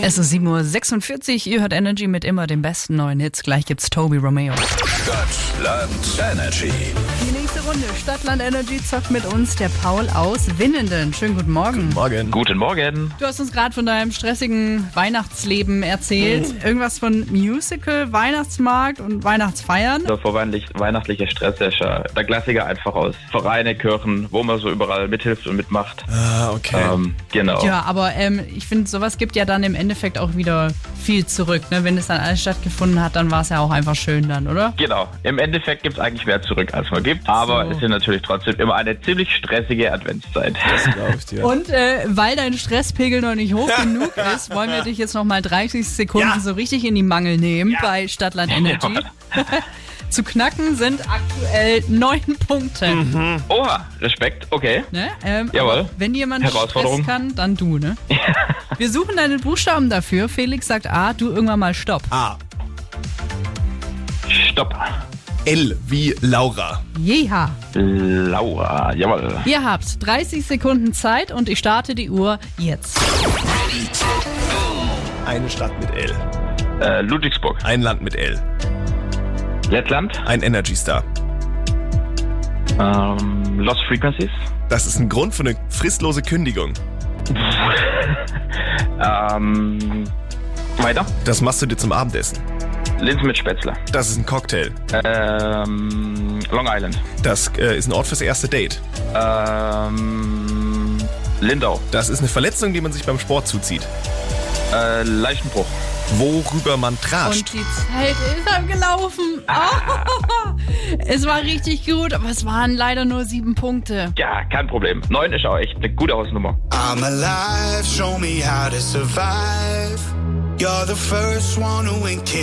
Es ist 7.46 Uhr, ihr hört Energy mit immer den besten neuen Hits. Gleich gibt's Toby Romeo. Stadtland Energy. Die nächste Runde Stadtland Energy zockt mit uns der Paul aus Winnenden. Schönen guten Morgen. Morgen. Guten Morgen. Du hast uns gerade von deinem stressigen Weihnachtsleben erzählt. Irgendwas von Musical, Weihnachtsmarkt und Weihnachtsfeiern. Der weihnachtliche Stress der Klassiker einfach aus Vereine, Kirchen, wo man so überall mithilft und mitmacht. Ah, okay. Ähm, genau. Ja, aber ähm, ich finde, sowas gibt ja dann im Endeffekt auch wieder viel zurück. Ne? Wenn es dann alles stattgefunden hat, dann war es ja auch einfach schön dann, oder? Genau. Im Endeffekt gibt es eigentlich mehr zurück, als man gibt. Aber So. es ist natürlich trotzdem immer eine ziemlich stressige Adventszeit. Das glaube ich dir. Und äh, weil dein Stresspegel noch nicht hoch genug ist, wollen wir dich jetzt noch mal 30 Sekunden Ja. so richtig in die Mangel nehmen bei Stadtland Energy. Zu knacken sind aktuell neun Punkte. Oha, Respekt, okay. Ne? Ähm, Jawohl. Wenn jemand Stress Herausforderung. kann, dann du, ne? Wir suchen deinen Buchstaben dafür. Felix sagt A, du irgendwann mal Stopp. A. Stopp. L wie Laura. Jeha. Laura, jawohl. Ihr habt 30 Sekunden Zeit und ich starte die Uhr jetzt. Eine Stadt mit L. Äh, Ludwigsburg. Ein Land mit L. Lettland. Ein Energy Star. Ähm, Lost Frequencies. Das ist ein Grund für eine fristlose Kündigung. Ähm, weiter. Das machst du dir zum Abendessen. Linsen mit Spätzle. Das ist ein Cocktail. Ähm, Long Island. Das äh, ist ein Ort fürs erste Date. Ähm, Lindau. Das ist eine Verletzung, die man sich beim Sport zuzieht. Äh, Leichenbruch. Worüber man trascht. Und die Zeit ist abgelaufen. Oh, es war richtig gut, aber es waren leider nur sieben Punkte. Ja, kein Problem. Neun ist auch echt eine gute Hausnummer. I'm alive, show me how to survive. You're the first one who ain't kill.